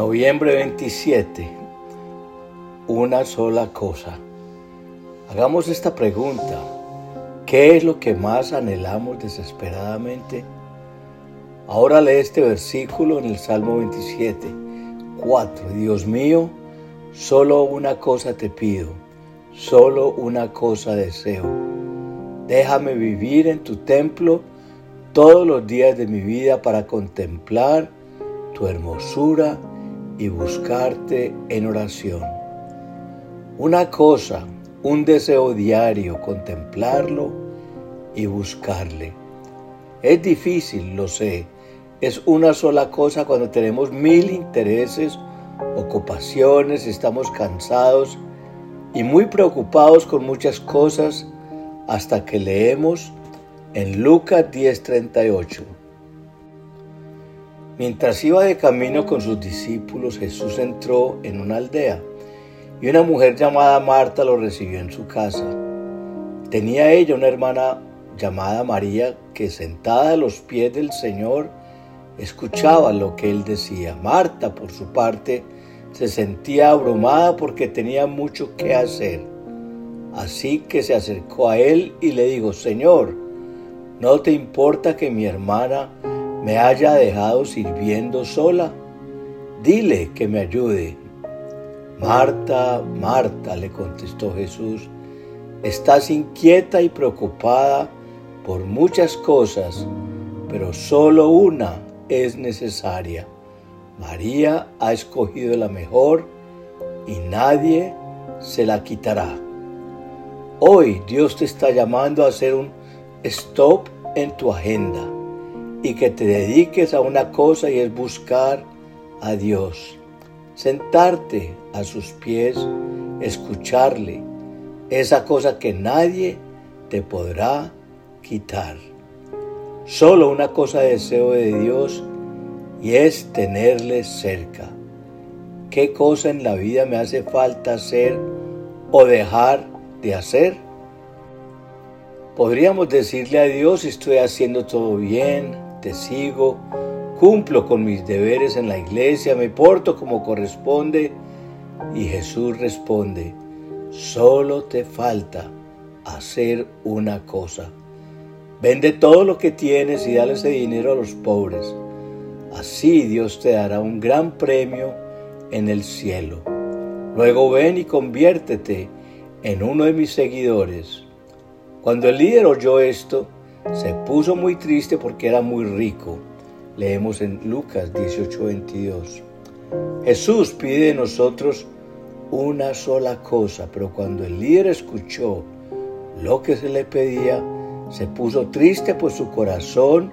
Noviembre 27. Una sola cosa. Hagamos esta pregunta. ¿Qué es lo que más anhelamos desesperadamente? Ahora lee este versículo en el Salmo 27, 4. Dios mío, solo una cosa te pido, solo una cosa deseo. Déjame vivir en tu templo todos los días de mi vida para contemplar tu hermosura y buscarte en oración. Una cosa, un deseo diario, contemplarlo y buscarle. Es difícil, lo sé. Es una sola cosa cuando tenemos mil intereses, ocupaciones, estamos cansados y muy preocupados con muchas cosas hasta que leemos en Lucas 10:38. Mientras iba de camino con sus discípulos, Jesús entró en una aldea y una mujer llamada Marta lo recibió en su casa. Tenía ella una hermana llamada María que sentada a los pies del Señor escuchaba lo que él decía. Marta, por su parte, se sentía abrumada porque tenía mucho que hacer. Así que se acercó a él y le dijo, Señor, ¿no te importa que mi hermana me haya dejado sirviendo sola? Dile que me ayude. Marta, Marta, le contestó Jesús, estás inquieta y preocupada por muchas cosas, pero solo una es necesaria. María ha escogido la mejor y nadie se la quitará. Hoy Dios te está llamando a hacer un stop en tu agenda y que te dediques a una cosa y es buscar a Dios. Sentarte a sus pies, escucharle, esa cosa que nadie te podrá quitar. Solo una cosa deseo de Dios y es tenerle cerca. ¿Qué cosa en la vida me hace falta hacer o dejar de hacer? Podríamos decirle a Dios, estoy haciendo todo bien, te sigo, cumplo con mis deberes en la iglesia, me porto como corresponde. Y Jesús responde, solo te falta hacer una cosa. Vende todo lo que tienes y dale ese dinero a los pobres. Así Dios te dará un gran premio en el cielo. Luego ven y conviértete en uno de mis seguidores. Cuando el líder oyó esto, se puso muy triste porque era muy rico. Leemos en Lucas 18:22. Jesús pide de nosotros una sola cosa, pero cuando el líder escuchó lo que se le pedía, se puso triste pues su corazón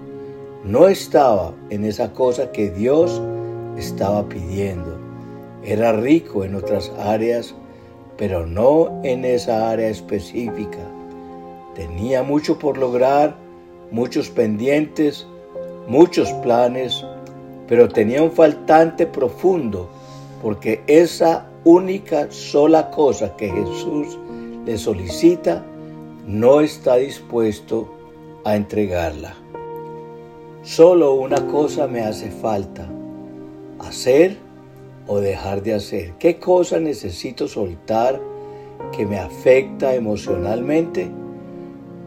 no estaba en esa cosa que Dios estaba pidiendo. Era rico en otras áreas, pero no en esa área específica. Tenía mucho por lograr, muchos pendientes, muchos planes, pero tenía un faltante profundo, porque esa única sola cosa que Jesús le solicita, no está dispuesto a entregarla. Solo una cosa me hace falta, hacer o dejar de hacer. ¿Qué cosa necesito soltar que me afecta emocionalmente?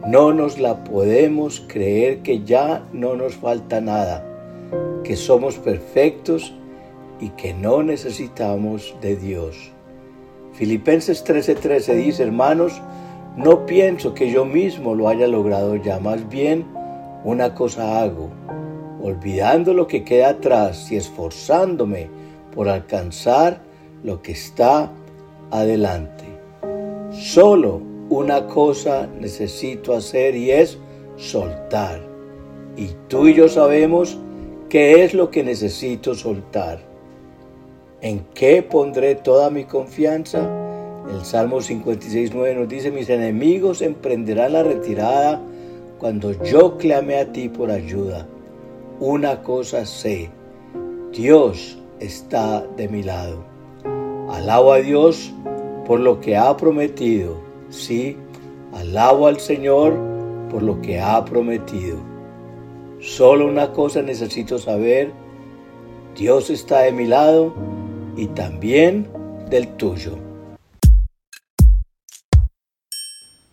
No nos la podemos creer que ya no nos falta nada, que somos perfectos y que no necesitamos de Dios. Filipenses 13:13 dice, hermanos, no pienso que yo mismo lo haya logrado ya, más bien una cosa hago, olvidando lo que queda atrás y esforzándome por alcanzar lo que está adelante. Solo una cosa necesito hacer y es soltar. Y tú y yo sabemos qué es lo que necesito soltar. ¿En qué pondré toda mi confianza? El Salmo 56.9 nos dice, mis enemigos emprenderán la retirada cuando yo clame a ti por ayuda. Una cosa sé, Dios está de mi lado. Alabo a Dios por lo que ha prometido Sí, alabo al Señor por lo que ha prometido. Solo una cosa necesito saber. Dios está de mi lado y también del tuyo.